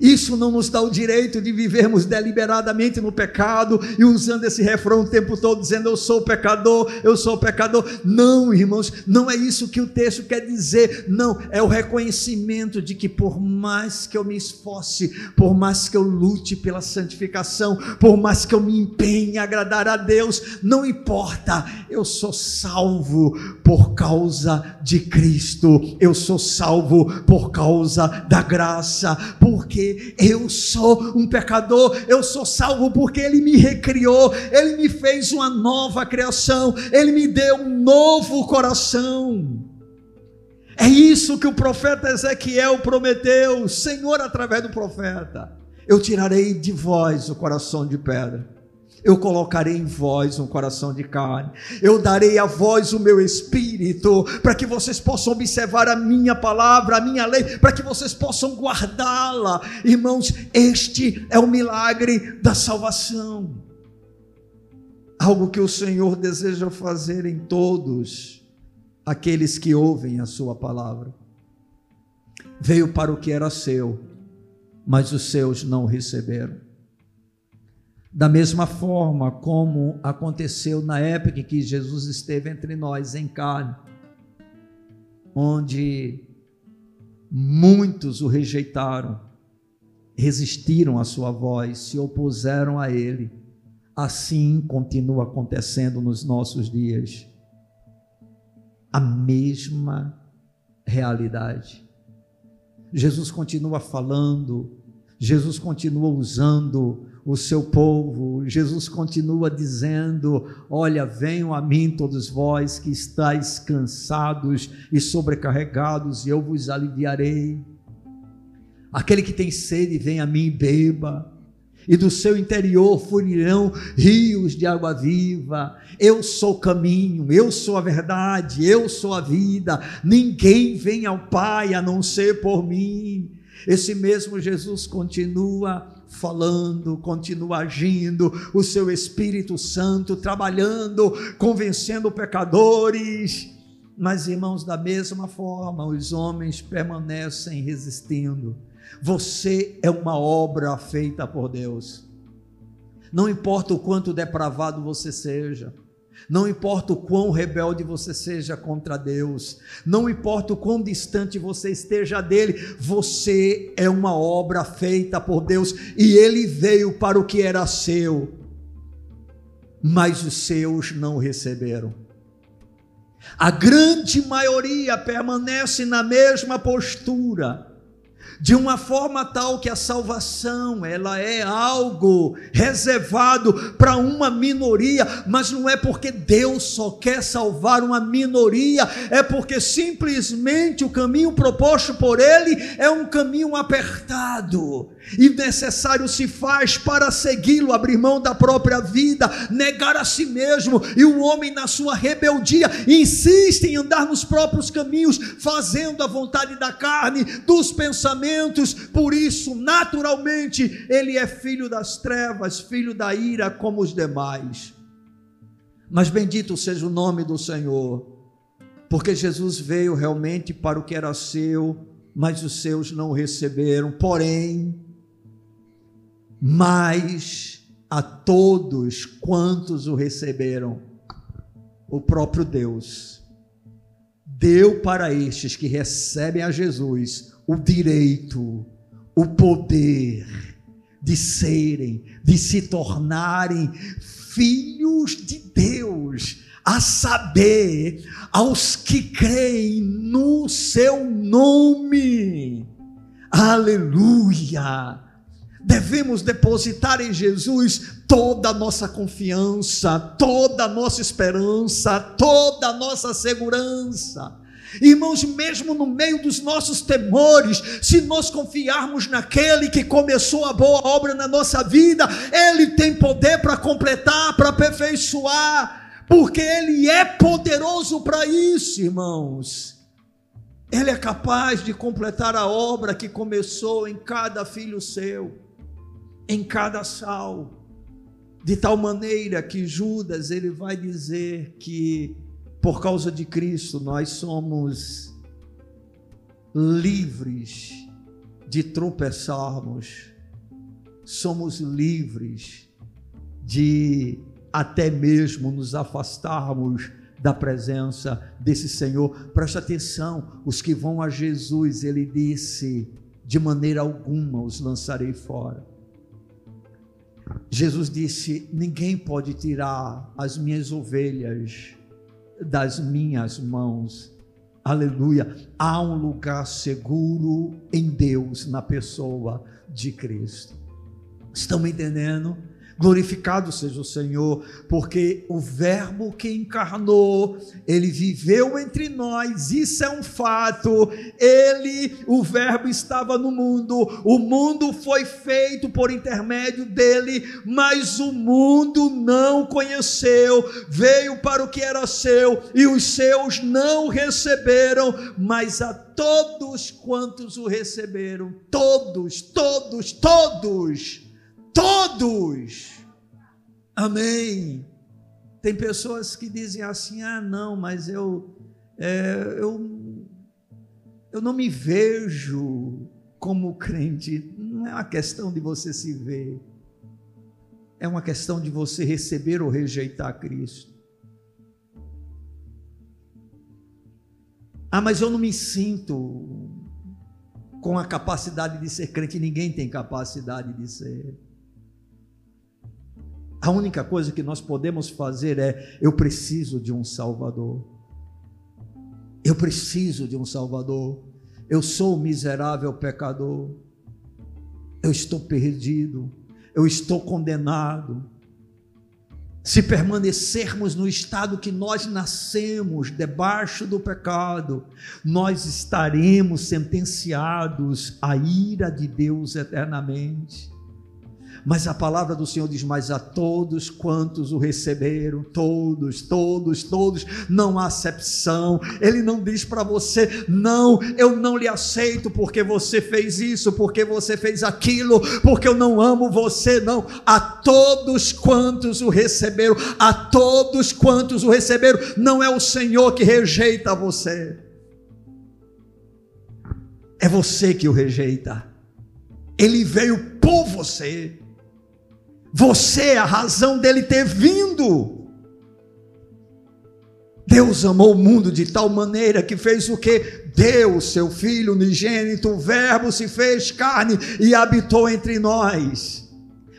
Isso não nos dá o direito de vivermos deliberadamente no pecado e usando esse refrão o tempo todo dizendo eu sou pecador, eu sou pecador. Não, irmãos, não é isso que o texto quer dizer. Não, é o reconhecimento de que por mais que eu me esforce, por mais que eu lute pela santificação, por mais que eu me empenhe em agradar a Deus, não importa, eu sou salvo por causa de Cristo. Eu sou salvo por causa da graça, porque eu sou um pecador, eu sou salvo porque Ele me recriou, Ele me fez uma nova criação, Ele me deu um novo coração. É isso que o profeta Ezequiel prometeu, Senhor, através do profeta: eu tirarei de vós o coração de pedra eu colocarei em vós um coração de carne, eu darei a vós o meu espírito, para que vocês possam observar a minha palavra, a minha lei, para que vocês possam guardá-la. Irmãos, este é o milagre da salvação. Algo que o Senhor deseja fazer em todos aqueles que ouvem a Sua palavra. Veio para o que era seu, mas os seus não receberam da mesma forma como aconteceu na época em que Jesus esteve entre nós em carne, onde muitos o rejeitaram, resistiram à sua voz, se opuseram a ele. Assim continua acontecendo nos nossos dias. A mesma realidade. Jesus continua falando, Jesus continua usando o seu povo, Jesus continua dizendo: Olha, venham a mim todos vós que estáis cansados e sobrecarregados, e eu vos aliviarei. Aquele que tem sede, vem a mim e beba e do seu interior fluirão rios de água viva. Eu sou o caminho, eu sou a verdade, eu sou a vida. Ninguém vem ao Pai a não ser por mim. Esse mesmo Jesus continua falando, continua agindo, o seu Espírito Santo trabalhando, convencendo pecadores. Mas, irmãos, da mesma forma, os homens permanecem resistindo você é uma obra feita por Deus. Não importa o quanto depravado você seja, não importa o quão rebelde você seja contra Deus, não importa o quão distante você esteja dele, você é uma obra feita por Deus e ele veio para o que era seu, mas os seus não receberam. A grande maioria permanece na mesma postura de uma forma tal que a salvação ela é algo reservado para uma minoria, mas não é porque Deus só quer salvar uma minoria, é porque simplesmente o caminho proposto por ele é um caminho apertado e necessário se faz para segui-lo, abrir mão da própria vida, negar a si mesmo, e o homem na sua rebeldia insiste em andar nos próprios caminhos, fazendo a vontade da carne, dos pensamentos, por isso, naturalmente, ele é filho das trevas, filho da ira como os demais. Mas bendito seja o nome do Senhor, porque Jesus veio realmente para o que era seu, mas os seus não receberam. Porém, mas a todos quantos o receberam, o próprio Deus deu para estes que recebem a Jesus o direito, o poder de serem, de se tornarem filhos de Deus, a saber, aos que creem no seu nome. Aleluia! Devemos depositar em Jesus toda a nossa confiança, toda a nossa esperança, toda a nossa segurança. Irmãos, mesmo no meio dos nossos temores, se nós confiarmos naquele que começou a boa obra na nossa vida, ele tem poder para completar, para aperfeiçoar, porque ele é poderoso para isso, irmãos. Ele é capaz de completar a obra que começou em cada filho seu em cada sal, de tal maneira que Judas ele vai dizer que por causa de Cristo nós somos livres de tropeçarmos, somos livres de até mesmo nos afastarmos da presença desse Senhor. Preste atenção, os que vão a Jesus, ele disse: de maneira alguma os lançarei fora. Jesus disse: Ninguém pode tirar as minhas ovelhas das minhas mãos. Aleluia. Há um lugar seguro em Deus, na pessoa de Cristo. Estão me entendendo? Glorificado seja o Senhor, porque o Verbo que encarnou, ele viveu entre nós, isso é um fato. Ele, o Verbo estava no mundo, o mundo foi feito por intermédio dele, mas o mundo não conheceu. Veio para o que era seu e os seus não receberam, mas a todos quantos o receberam, todos, todos, todos todos. Amém. Tem pessoas que dizem assim: ah, não, mas eu, é, eu, eu não me vejo como crente. Não é uma questão de você se ver, é uma questão de você receber ou rejeitar Cristo. Ah, mas eu não me sinto com a capacidade de ser crente, ninguém tem capacidade de ser. A única coisa que nós podemos fazer é: eu preciso de um Salvador. Eu preciso de um Salvador. Eu sou um miserável pecador. Eu estou perdido. Eu estou condenado. Se permanecermos no estado que nós nascemos, debaixo do pecado, nós estaremos sentenciados à ira de Deus eternamente. Mas a palavra do Senhor diz: Mas a todos quantos o receberam, todos, todos, todos, não há acepção. Ele não diz para você: Não, eu não lhe aceito porque você fez isso, porque você fez aquilo, porque eu não amo você. Não, a todos quantos o receberam, a todos quantos o receberam, não é o Senhor que rejeita você, é você que o rejeita. Ele veio por você. Você é a razão dele ter vindo. Deus amou o mundo de tal maneira que fez o que? Deu seu Filho unigênito, o Verbo se fez carne e habitou entre nós,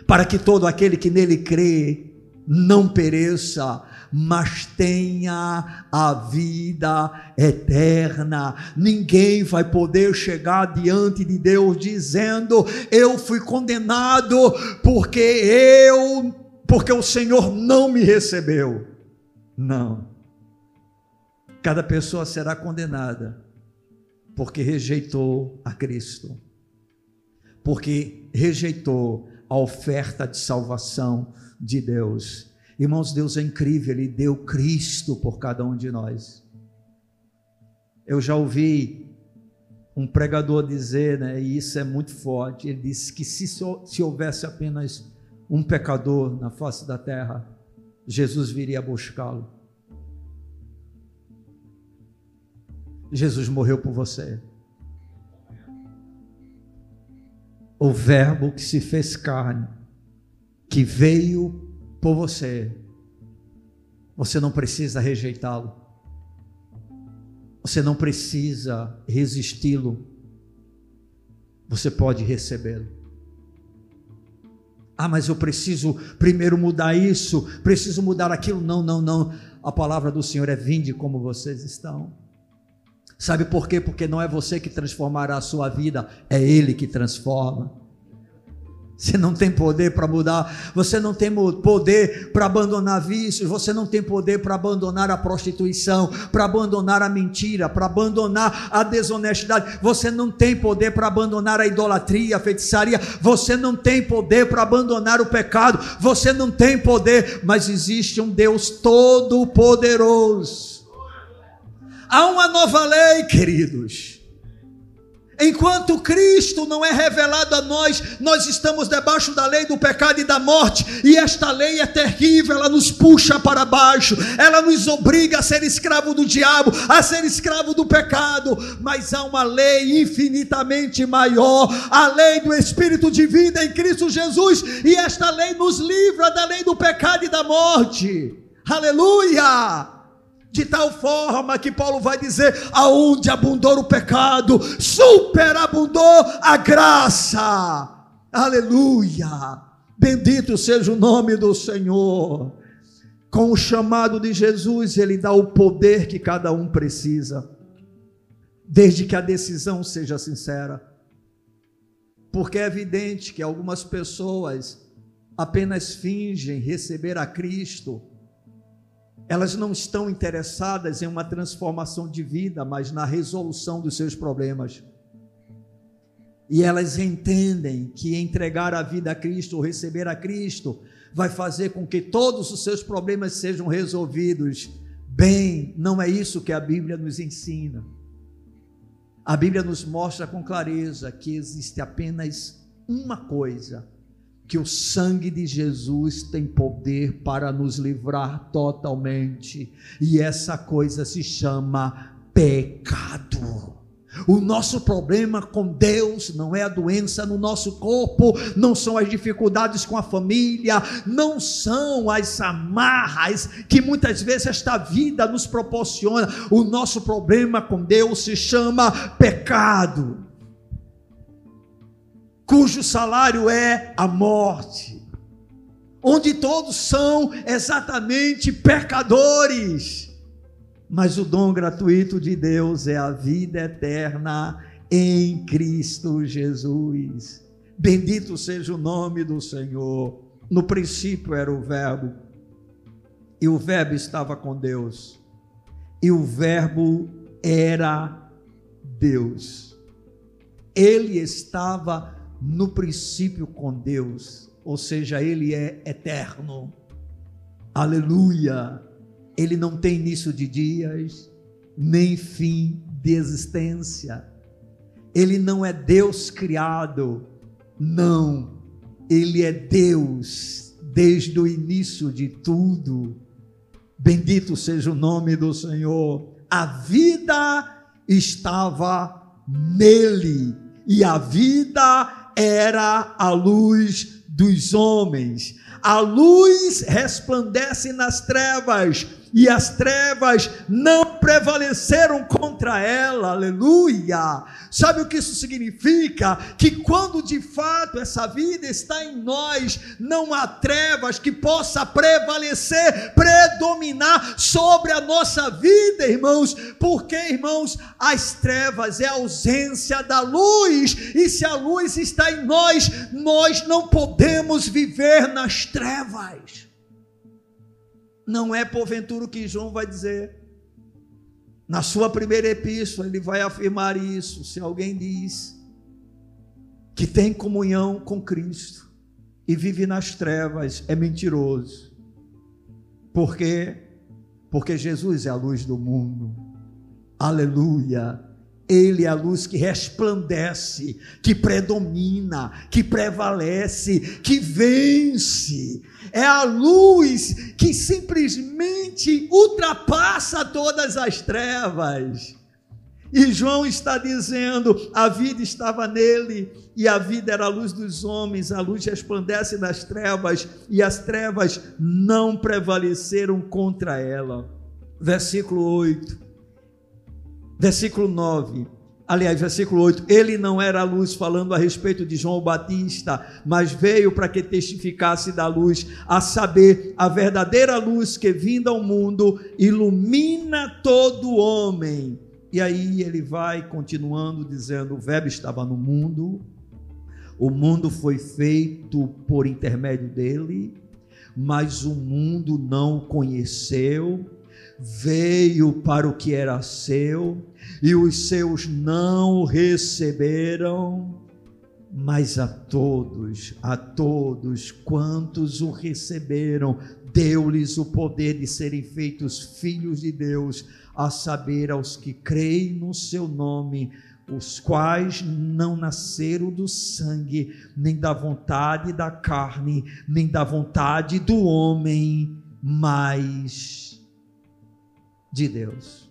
para que todo aquele que nele crê não pereça, mas tenha a vida eterna. Ninguém vai poder chegar diante de Deus dizendo: Eu fui condenado porque eu, porque o Senhor não me recebeu. Não. Cada pessoa será condenada porque rejeitou a Cristo, porque rejeitou a oferta de salvação de Deus. Irmãos, Deus é incrível, Ele deu Cristo por cada um de nós. Eu já ouvi um pregador dizer, né, e isso é muito forte, ele disse que se, se houvesse apenas um pecador na face da terra, Jesus viria buscá-lo. Jesus morreu por você. O Verbo que se fez carne, que veio por você. Você não precisa rejeitá-lo. Você não precisa resisti-lo. Você pode recebê-lo. Ah, mas eu preciso primeiro mudar isso, preciso mudar aquilo. Não, não, não. A palavra do Senhor é: vinde como vocês estão. Sabe por quê? Porque não é você que transformará a sua vida, é Ele que transforma. Você não tem poder para mudar, você não tem poder para abandonar vícios, você não tem poder para abandonar a prostituição, para abandonar a mentira, para abandonar a desonestidade, você não tem poder para abandonar a idolatria, a feitiçaria, você não tem poder para abandonar o pecado, você não tem poder, mas existe um Deus todo-poderoso. Há uma nova lei, queridos Enquanto Cristo não é revelado a nós, nós estamos debaixo da lei do pecado e da morte, e esta lei é terrível, ela nos puxa para baixo, ela nos obriga a ser escravo do diabo, a ser escravo do pecado, mas há uma lei infinitamente maior, a lei do Espírito de vida em Cristo Jesus, e esta lei nos livra da lei do pecado e da morte. Aleluia! De tal forma que Paulo vai dizer: aonde abundou o pecado, superabundou a graça. Aleluia! Bendito seja o nome do Senhor. Com o chamado de Jesus, ele dá o poder que cada um precisa, desde que a decisão seja sincera. Porque é evidente que algumas pessoas apenas fingem receber a Cristo elas não estão interessadas em uma transformação de vida, mas na resolução dos seus problemas. E elas entendem que entregar a vida a Cristo ou receber a Cristo vai fazer com que todos os seus problemas sejam resolvidos. Bem, não é isso que a Bíblia nos ensina. A Bíblia nos mostra com clareza que existe apenas uma coisa que o sangue de Jesus tem poder para nos livrar totalmente, e essa coisa se chama pecado. O nosso problema com Deus não é a doença no nosso corpo, não são as dificuldades com a família, não são as amarras que muitas vezes esta vida nos proporciona. O nosso problema com Deus se chama pecado. Cujo salário é a morte, onde todos são exatamente pecadores, mas o dom gratuito de Deus é a vida eterna em Cristo Jesus. Bendito seja o nome do Senhor. No princípio era o Verbo, e o Verbo estava com Deus, e o Verbo era Deus. Ele estava no princípio com Deus, ou seja, ele é eterno. Aleluia! Ele não tem início de dias, nem fim de existência. Ele não é Deus criado, não. Ele é Deus desde o início de tudo. Bendito seja o nome do Senhor. A vida estava nele e a vida era a luz dos homens. A luz resplandece nas trevas e as trevas não prevaleceram contra ela, aleluia. Sabe o que isso significa? Que quando de fato essa vida está em nós, não há trevas que possa prevalecer, predominar sobre a nossa vida, irmãos, porque, irmãos, as trevas é a ausência da luz, e se a luz está em nós, nós não podemos viver nas trevas. Não é porventura o que João vai dizer. Na sua primeira epístola, ele vai afirmar isso. Se alguém diz que tem comunhão com Cristo e vive nas trevas, é mentiroso. Por quê? Porque Jesus é a luz do mundo. Aleluia. Ele é a luz que resplandece, que predomina, que prevalece, que vence. É a luz que simplesmente ultrapassa todas as trevas. E João está dizendo: a vida estava nele, e a vida era a luz dos homens, a luz resplandece nas trevas, e as trevas não prevaleceram contra ela. Versículo 8 versículo 9. Aliás, versículo 8: Ele não era a luz, falando a respeito de João Batista, mas veio para que testificasse da luz, a saber, a verdadeira luz que vinda ao mundo ilumina todo homem. E aí ele vai continuando dizendo: o Verbo estava no mundo, o mundo foi feito por intermédio dele, mas o mundo não o conheceu veio para o que era seu, e os seus não receberam, mas a todos, a todos quantos o receberam, deu-lhes o poder de serem feitos filhos de Deus, a saber, aos que creem no seu nome, os quais não nasceram do sangue, nem da vontade da carne, nem da vontade do homem, mas de Deus.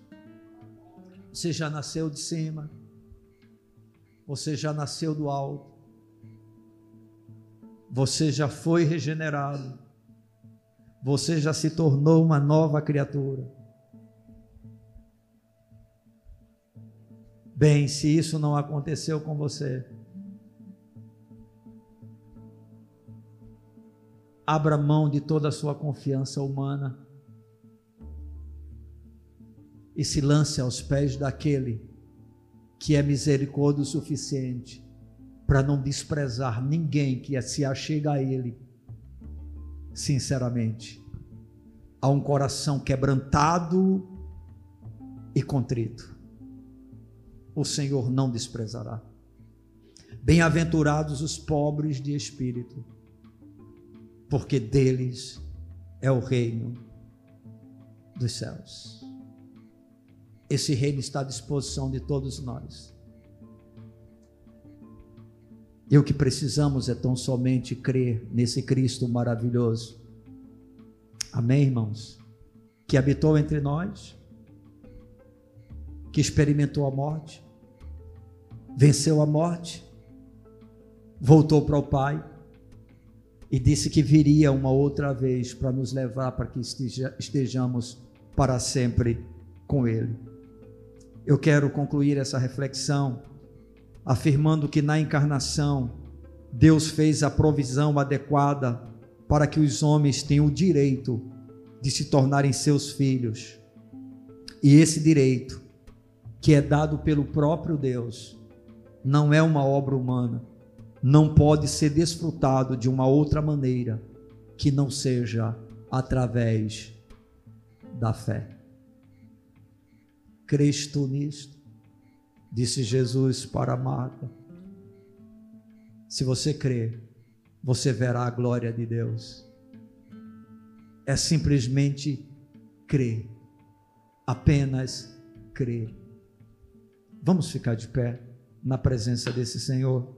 Você já nasceu de cima, você já nasceu do alto, você já foi regenerado, você já se tornou uma nova criatura. Bem, se isso não aconteceu com você, abra mão de toda a sua confiança humana e se lance aos pés daquele que é misericórdia o suficiente para não desprezar ninguém que se achega a Ele, sinceramente, a um coração quebrantado e contrito. O Senhor não desprezará. Bem-aventurados os pobres de espírito, porque deles é o reino dos céus. Esse reino está à disposição de todos nós. E o que precisamos é tão somente crer nesse Cristo maravilhoso. Amém, irmãos? Que habitou entre nós, que experimentou a morte, venceu a morte, voltou para o Pai e disse que viria uma outra vez para nos levar para que estejamos para sempre com Ele. Eu quero concluir essa reflexão afirmando que na encarnação Deus fez a provisão adequada para que os homens tenham o direito de se tornarem seus filhos. E esse direito, que é dado pelo próprio Deus, não é uma obra humana, não pode ser desfrutado de uma outra maneira que não seja através da fé. Crês tu nisto? Disse Jesus para Marta. Se você crer, você verá a glória de Deus. É simplesmente crer, apenas crer. Vamos ficar de pé na presença desse Senhor.